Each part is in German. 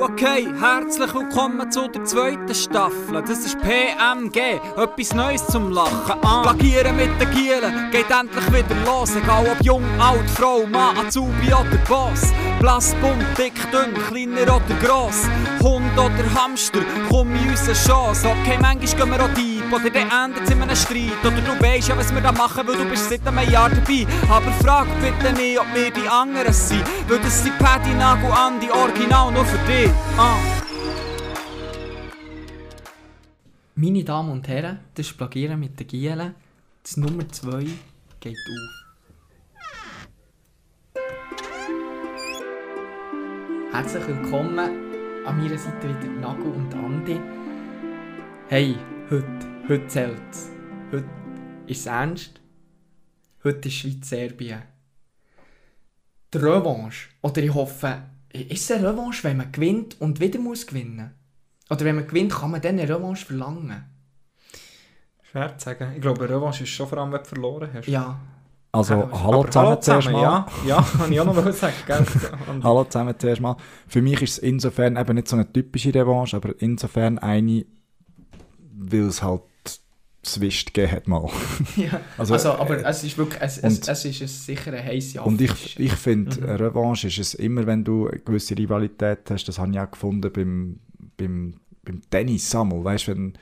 Okay, herzlich willkommen zu der zweiten Staffel. Das ist PMG, etwas Neues zum Lachen. Ah. Plagieren mit den Gielen geht endlich wieder los. Egal ob jung, alt, Frau, Mann, Azubi oder Boss. Blass, bunt, dick, dünn, kleiner oder gross. Hund oder Hamster, komm in unsere Chance. Okay, manchmal gehen wir auch deep oder dann endet es in einem Streit. Oder du weißt ja, was wir da machen, weil du bist seit einem Jahr dabei. Aber frag bitte nicht, ob wir die anderen sind. Weil das sind Paddy, Nagel, Andi, Original nur für dich. Ah. Meine Damen und Herren, das Plagieren mit den Gielen. Das Nummer 2 geht auf. Herzlich willkommen an meiner Seite wieder Nago und Andi. Hey, heute, heute zählt's. Heute ist es ernst. Heute ist Schweiz-Serbien. Die Revanche. Oder ich hoffe, ist es eine Revanche, wenn man gewinnt und wieder muss gewinnen? Oder wenn man gewinnt, kann man dann eine Revanche verlangen? Schwer zu sagen. Ich glaube, Revanche ist schon vor allem, wenn du verloren hast. Ja. Also, Aber hallo zusammen zuerst mal. Ja, ja, kann ich auch noch sagen. Gell? Hallo zusammen zuerst mal. Für mich ist es insofern eben nicht so eine typische Revanche, aber insofern eine, weil es halt Zwist gegeben hat mal. ja. Also, Also, äh, aber es ist wirklich, es, es, und- es ist ein sicher eine heisse Und ich, ich finde, Mhm. eine Revanche ist es immer, wenn du eine gewisse Rivalität hast. Das habe ich auch gefunden beim, beim, beim Tennis einmal. Weißt du, wenn,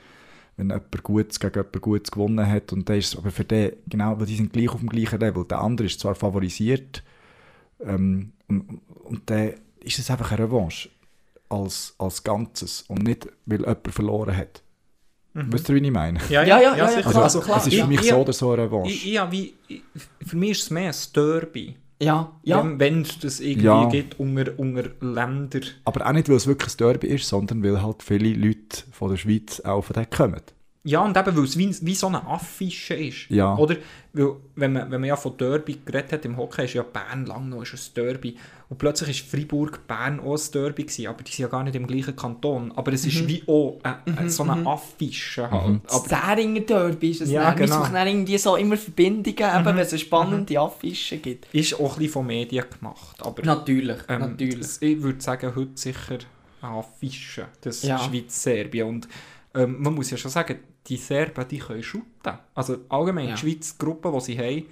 wenn jemand Gutes gegen jemand Gutes gewonnen hat und der ist aber für den, genau, weil die sind gleich auf dem gleichen Level. Der andere ist zwar favorisiert ähm, und, und dann ist es einfach eine Revanche als, als Ganzes und nicht, weil jemand verloren hat. Mhm. Wisst ihr, wie ich meine? Ja, Ja, ja, ja, sicher. klar, Also, klar. es ist für mich ich- so oder so eine Revanche. Ich, wie, für mich ist es mehr ein Derby. Ja, ja. Wenn, wenn es das irgendwie Ja. gibt unter, unter Ländern. Aber auch nicht, weil es wirklich ein Derby ist, sondern weil halt viele Leute von der Schweiz auch von dort kommen. Ja, und eben, weil es wie, wie so eine Affische ist. Ja. Oder, weil, wenn man, wenn man ja von Derby geredet hat im Hockey, ist ja Bern lang noch ein Derby. Und plötzlich war Freiburg-Bern auch ein Derby, gewesen, aber die sind ja gar nicht im gleichen Kanton. Aber es ist wie auch äh, äh, so eine Affische halt. Das Aber, Zähringer Derby ist es. Ja, dann. Wir genau. suchen dann irgendwie so immer Verbindungen, eben, wenn es eine spannende Affische gibt. ist auch ein bisschen von Medien gemacht. Aber Natürlich, ähm, natürlich. das- Ich würde sagen, heute sicher eine Affische, das Ja. Schweiz-Serbien. Und ähm, man muss ja schon sagen, die Serben, die können shooten. Also allgemein, Ja. die Schweiz-Gruppe, die sie haben,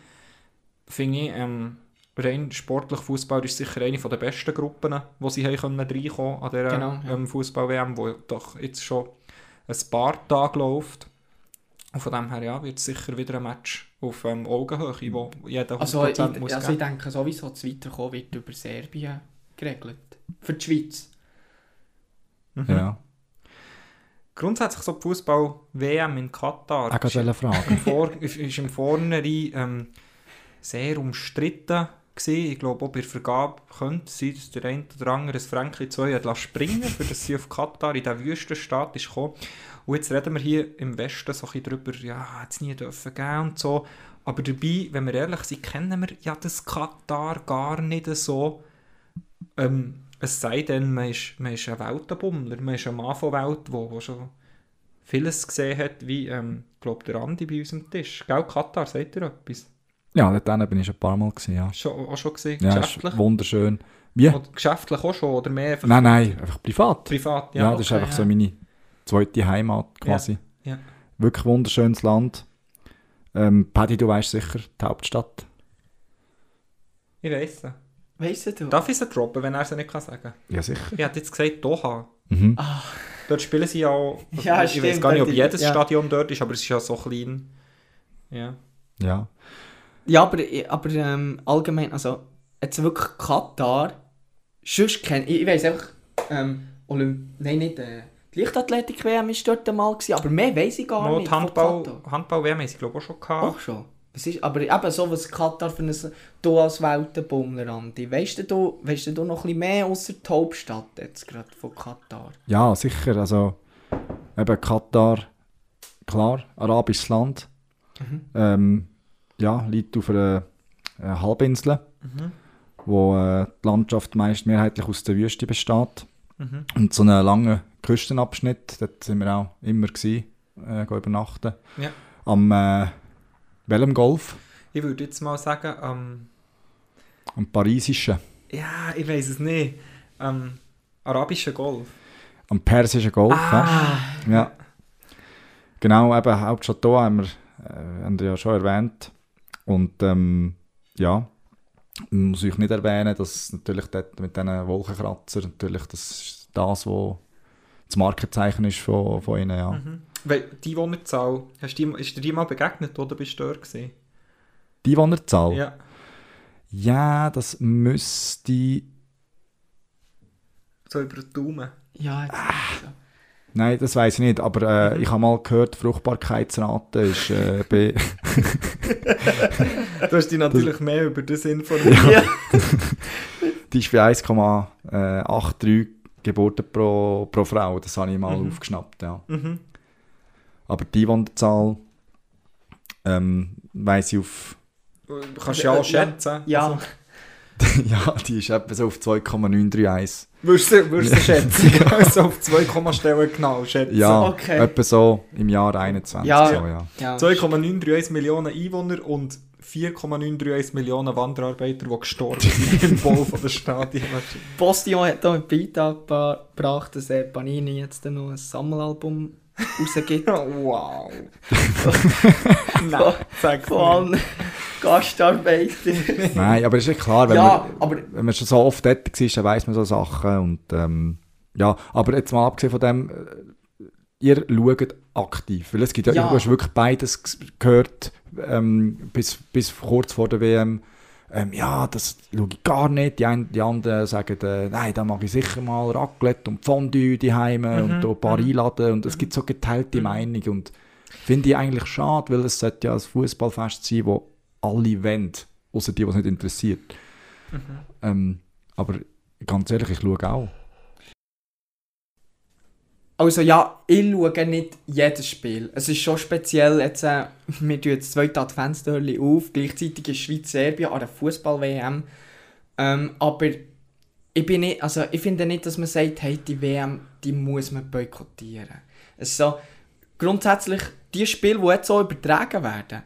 finde ich, ähm, rein sportlich Fußball ist sicher eine der besten Gruppen, die sie haben können reinkommen an dieser Genau, ja. ähm, Fußball-WM, wo doch jetzt schon ein paar Tage läuft. Und von dem her ja, wird es sicher wieder ein Match auf ähm, Augenhöhe, wo jeder 100% Also, ich, muss also ich geben. denke sowieso, das Weiterkommen wird über Serbien geregelt. Für die Schweiz. Mhm. Ja. Grundsätzlich so die Fußball-WM in Katar eine Frage. im Vor ist ist im Vornherein ähm, sehr umstritten gewesen. Ich glaube, auch bei der Vergabe könnte es sein, dass der eine oder andere das Franken 2 hat lassen springen für das sie auf Katar in diesen Wüstenstaat ist gekommen. Und jetzt reden wir hier im Westen so ein darüber, ja, hat es nie dürfen geben und so. Aber dabei, wenn wir ehrlich sind, kennen wir ja das Katar gar nicht so. Ähm, es sei denn, man ist, man ist ein Weltenbummler, man ist ein Mann von Welt, der wo, wo schon vieles gesehen hat, wie, ähm, glaube, der Andi bei uns am Tisch. Gell, Katar, sagt ihr etwas? Ja, dort bin ich schon ein paar Mal gewesen, ja. Schon, auch schon gesehen, Ja, geschäftlich? ist wunderschön. Wie? Oder geschäftlich auch schon, oder mehr einfach Nein, nein, einfach privat. privat? Ja, das ist okay, einfach ja. so meine zweite Heimat quasi. ja. Wirklich wunderschönes Land. Ähm, Paddy, du weißt sicher, die Hauptstadt. Ich weiss es. Weißt du? Darf ich sie droppen, wenn er sie nicht kann sagen Ja, sicher. Ich hätte jetzt gesagt Doha. Mhm. Dort spielen sie ja auch... Ja, ich weiß gar nicht, ob jedes ja. Stadion dort ist, aber es ist ja so klein. Ja. Ja. Ja, aber, aber ähm, allgemein, also jetzt wirklich Katar, sonst kenn ich, ich weiss einfach, ähm, Olymp nein, nicht, äh, die Leichtathletik-WM war dort einmal, gewesen, aber mehr weiss ich gar Mal nicht die von Handball. Handball-WM haben sie, glaube ich, auch schon gehabt. Auch schon. Was ist, aber eben so, was Katar für ein, du als Weltenbummler, Andi, weißt du, weißt du noch ein bisschen mehr außer die Hauptstadt jetzt gerade von Katar? Ja, sicher. Also, eben Katar, klar, arabisches Land. Ähm, ja, liegt auf einer, einer Halbinsel, wo äh, die Landschaft meist mehrheitlich aus der Wüste besteht. Mhm. Und so einen langen Küstenabschnitt, dort sind wir auch immer gewesen, äh, übernachten. Ja. Am äh, welchem Golf? Ich würde jetzt mal sagen, am Am Parisischen. Ja, ich weiß es nicht. Ähm, Arabischer Golf. Am Persischen Golf. Ah. Ja. ja. Genau, eben Hauptstadt Doha haben wir, äh, haben wir ja schon erwähnt. Und ähm, ja, muss ich nicht erwähnen, dass natürlich dort mit diesen Wolkenkratzer natürlich das ist das, was das Markenzeichen ist von, von ihnen. Ja. Mhm. Weil die Einwohnerzahl, hast du die, ist dir die mal begegnet oder bist du dort gewesen? Die Einwohnerzahl? Ja. Ja, das müsste... So über den Daumen. Ja, jetzt ah. Nein, das weiß ich nicht, aber äh, mhm. ich habe mal gehört, die Fruchtbarkeitsrate ist äh, bei... du hast dich natürlich das... mehr über das informiert. Ja. die ist bei 1,83 Geburten pro, pro Frau, das habe ich mal mhm. aufgeschnappt, ja. Mhm. Aber die Einwohnerzahl ähm, weiss ich auf... Kannst du ja auch schätzen. Ja. Also. ja, die ist etwa so auf 2,931. Würdest du, würdest du schätzen? also auf 2, Stellen genau schätzen? Ja, okay. etwa so im Jahr 21. Ja, so, ja. ja. 2,931 Millionen Einwohner und 4,931 Millionen Wanderarbeiter, die gestorben sind im Bau der Stadien. Postillon hat hier einen Beitrag gebracht, dass er Panini jetzt noch ein Sammelalbum rausgibt. wow. Nein, sag Von Gastarbeiter. Nein, aber ist ja klar, wenn, ja, man, aber, wenn man schon so oft dort war, dann weiss man so Sachen. Und, ähm, ja, aber jetzt mal abgesehen von dem, äh, ihr schaut aktiv. Weil es gibt ja, ja. du hast wirklich beides gehört, ähm, bis, bis kurz vor der WM. Ähm, ja, das schaue ich gar nicht. Die, einen, die anderen sagen, äh, nein, da mache ich sicher mal Raclette und Fondue daheim mhm. und ein paar mhm. einladen. Und es gibt so geteilte mhm. Meinungen. Und finde ich eigentlich schade, weil es sollte ja ein Fußballfest sein, wo alle wollen, außer die, die es nicht interessiert. Mhm. Ähm, aber ganz ehrlich, ich schaue auch. Also ja, ich schaue nicht jedes Spiel. Es ist schon speziell, jetzt, äh, wir tun jetzt zwei Adventstürchen auf, gleichzeitig ist Schweiz-Serbien an der Fußball-WM. Ähm, aber ich, bin nicht, also ich finde nicht, dass man sagt, hey, die WM, die muss man boykottieren. Es so, grundsätzlich, die Spiele, die jetzt so übertragen werden,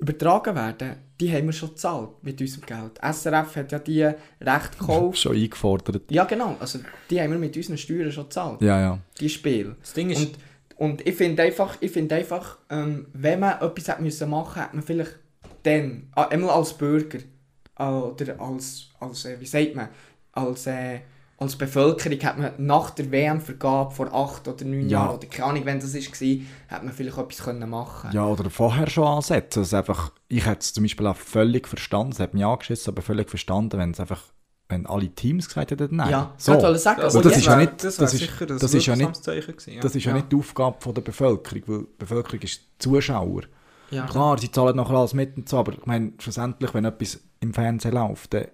übertragen werden, die haben wir schon gezahlt mit unserem Geld. SRF hat ja die Recht gekauft. schon eingefordert. Ja, genau. Also die haben wir mit unseren Steuern schon gezahlt. Ja, ja. Die Spiele. Das Ding ist... Und, und ich finde einfach, ich find einfach ähm, wenn man etwas hätte müssen machen hätte man vielleicht dann, äh, einmal als Bürger, äh, oder als, als äh, wie sagt man, als... Äh, als Bevölkerung hat man nach der WM-Vergabe vor acht oder neun ja. Jahren, oder keine Ahnung, wenn das war, hat man vielleicht etwas können machen Ja, oder vorher schon ansetzen. Also einfach, ich hätte es zum Beispiel auch völlig verstanden, es hat mich angeschissen, aber völlig verstanden, wenn es einfach wenn alle Teams gesagt hätten, nein. Ja, so. ich sagen. Also das, ist ja nicht, das, das, ist, das, das ist ja nicht, gewesen, das ist ja. ja nicht die Aufgabe von der Bevölkerung, weil die Bevölkerung ist Zuschauer. Ja. Klar, sie zahlen nachher alles mit und so, aber ich meine, schlussendlich, wenn etwas im Fernsehen läuft, dann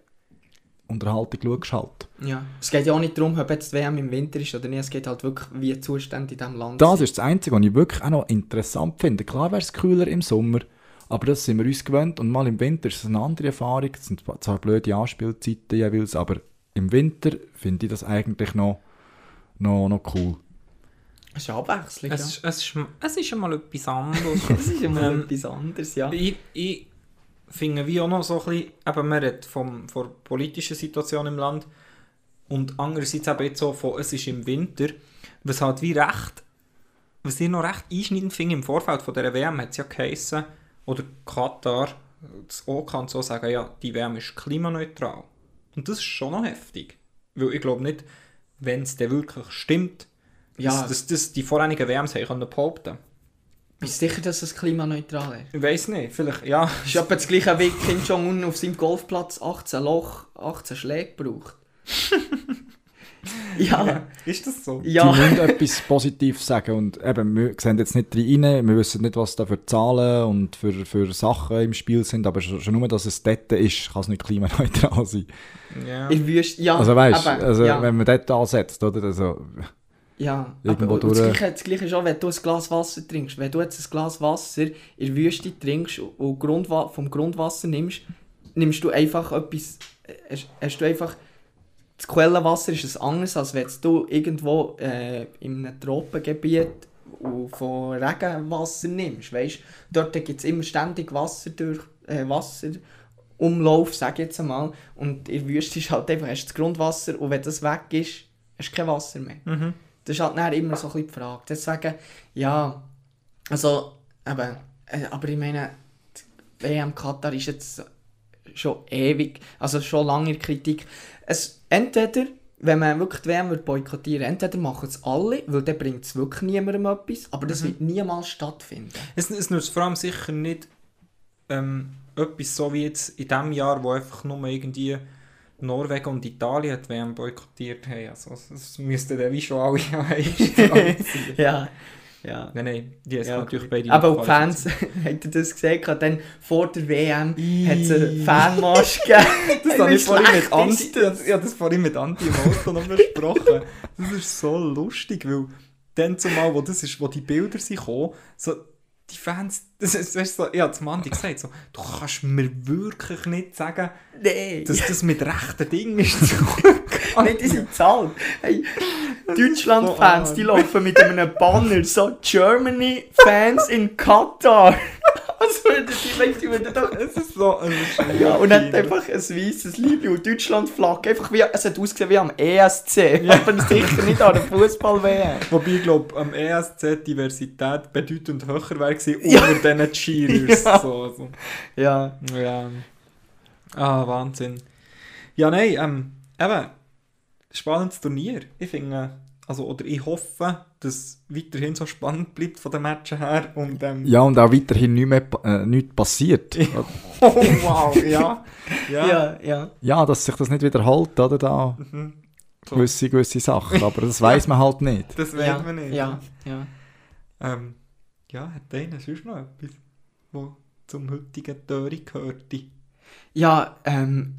Unterhaltung schaust halt. Ja. Es geht ja auch nicht darum, ob jetzt die WM im Winter ist oder nicht, es geht halt wirklich, wie die Zustände in diesem Land Das sind. ist das Einzige, was ich wirklich auch noch interessant finde. Klar wäre es kühler im Sommer, aber das sind wir uns gewöhnt und mal im Winter ist es eine andere Erfahrung. Es sind zwar blöde Anspielzeiten jeweils, aber im Winter finde ich das eigentlich noch, noch, noch cool. Es ist Abwechslung, es, ja. Ist, es, ist, es ist einmal etwas anderes. es ist einmal ähm, etwas anderes, ja. Ich, ich finde wie auch noch so ein bisschen, eben man redet vom, von der politischen Situation im Land und andererseits eben jetzt so von, es ist im Winter, was halt wie recht, was ich noch recht einschneidend finde im Vorfeld von dieser WM, hat es ja geheissen, oder Katar, das auch kann so sagen, ja, die WM ist klimaneutral. Und das ist schon noch heftig. Weil ich glaube nicht, wenn es dann wirklich stimmt, ja. dass, dass, dass die vorherigen WMs haben behaupten können. Bist du sicher, dass es klimaneutral ist? Ich weiß nicht, vielleicht, ja. Ist etwa das gleiche wie Kim Jong-un auf seinem Golfplatz 18 Loch, 18 Schläge braucht. ja. ja. Ist das so? Ja. Die müssen etwas Positives sagen und eben, wir sehen jetzt nicht rein, wir wissen nicht, was da für Zahlen und für, für Sachen im Spiel sind, aber schon, nur, dass es dort ist, kann es nicht klimaneutral sein. Ja. Ich wüsste, ja. Also weißt, du, also, ja. wenn man dort ansetzt, oder, also... Ja, aber das, Gleiche, das Gleiche ist auch, wenn du ein Glas Wasser trinkst. Wenn du jetzt ein Glas Wasser in der Wüste trinkst und Grundwa vom Grundwasser nimmst, nimmst du einfach etwas... Hast, hast du einfach... Das Quellenwasser ist ein anderes, als wenn du irgendwo äh, in einem Tropengebiet von Regenwasser nimmst. Weißt? Dort gibt es immer ständig Wasser durch... Äh, Wasser Umlauf, sage ich jetzt einmal. Und in der Wüste ist halt einfach, hast du das Grundwasser und wenn das weg ist, hast du kein Wasser mehr. Mhm. Das ist halt dann immer so ein bisschen die Frage. Deswegen, ja, also, eben, äh, aber ich meine, die WM Katar ist jetzt schon ewig, also schon lange in Kritik. Es, entweder, wenn man wirklich die WM boykottieren entweder machen es alle, weil dann bringt es wirklich niemandem etwas, aber das wird niemals stattfinden. Es, es nützt vor allem sicher nicht ähm, etwas so wie jetzt in diesem Jahr, wo einfach nur irgendwie Norwegen und Italien die WM boykottiert haben. Also, das müssten dann wie schon alle ja, ja. Nein, nein, die Ja, natürlich beide Aber auch die. Fans, habt ihr das gesehen? Dann vor der WM hat es einen Fanmarsch gegeben. Das habe ich vorhin mit Andi, ist das? vorhin mit Andi im Auto noch besprochen. Das ist so lustig, weil dann zumal, wo, das ist, wo die Bilder sind gekommen, so, die Fans, das ist, weißt du, so, ich habe zum Andi gesagt, so, du kannst mir wirklich nicht sagen, Nein, dass das mit rechten Dingen ist. nicht die sind zahlt. Hey, Deutschland-Fans, die laufen mit einem Banner so Germany-Fans in Katar. Also, die, weißt, die würden doch... Es ist so, es ist Ja, und hat einfach ein weißes Liebling und Deutschland-Flagge. Einfach wie, es hat ausgesehen wie am ESC, aber sicher nicht an der Fußball-WM. Wobei ich glaube, am ESC Diversität bedeutend höher wäre gewesen Ja. unter diesen Cheerers. Ja. So, also. Ja. Ja. Ah, Wahnsinn. Ja, nein, ähm, eben, spannendes Turnier. Ich finde, also, oder ich hoffe, dass es weiterhin so spannend bleibt von den Matchen her. Und, ähm, Ja, und auch weiterhin nichts, mehr, äh, nichts passiert. Oh, wow, ja. Ja. Ja, ja. Ja, dass sich das nicht wiederholt, oder? Da Mhm. So. gewisse, gewisse Sachen. Aber das weiß man halt nicht. Das weiß ja, man nicht. Ja, ja. Ähm, ja, hat einer sonst noch etwas, was zum heutigen Töri gehörte? Ja, ähm...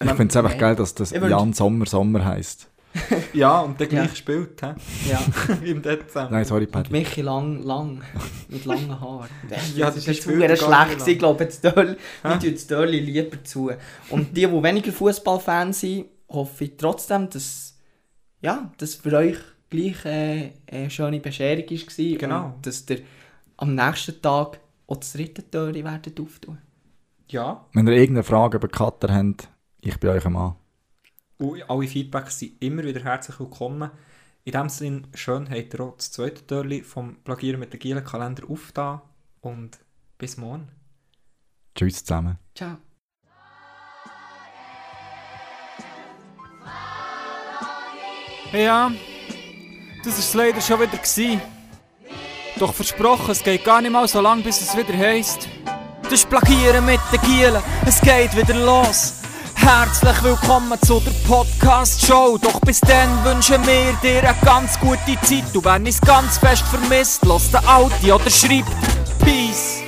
Ich finde es einfach geil, dass das Jan Sommer Sommer heisst. Ja, und der Ja. gleich spielt, hä? Ja. Im Dezember. Nein, sorry, Und Paddy. Michi lang, lang, mit langen Haaren. Ja, das das ist gar schlecht gewesen, ich glaube, ich tue das Dörli lieber zu. Und die, die weniger Fußballfans sind, hoffe ich trotzdem, dass, ja, dass für euch gleich äh, eine schöne Bescherung war. Genau. Und dass ihr am nächsten Tag auch das dritte Dörli werdet auftun. Ja, Wenn ihr irgendeine Frage über Cutter habt, ich bin euch ein Mann. Und alle Feedbacks sind immer wieder herzlich willkommen. In dem Sinne, schön habt ihr auch das zweite Türli vom Plagieren mit der Gielen Kalender aufgetan. Und bis morgen. Tschüss zusammen. Ciao. Ja, das war es leider schon wieder. Gewesen. Doch versprochen, es geht gar nicht mal so lang, bis es wieder heisst. Das ist Plagieren mit den Gielen, es geht wieder los. Herzlich willkommen zu der Podcast-Show. Doch bis dann wünschen wir dir eine ganz gute Zeit. Du wenn es ganz fest vermisst, lass den Audi oder schreibt Peace.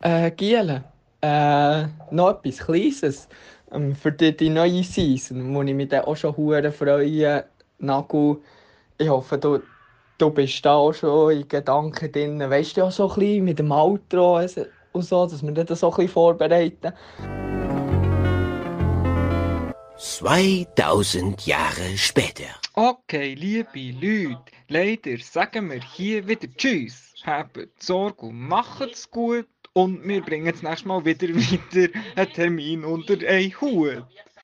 Äh, Giele, äh, noch etwas Kleines ähm, für die, die neue Season, wo ich mich dann auch schon hure freue. Nagu, ich hoffe, du, du bist da auch schon in Gedanken drin. Weißt du ja so ein bisschen mit dem Outro und so, dass wir das so ein bisschen vorbereiten. 2000 Jahre später. Okay, liebe Leute, leider sagen wir hier wieder Tschüss. Habt Sorge und macht's gut. Und wir bringen das nächste Mal wieder wieder einen Termin unter einen Hut.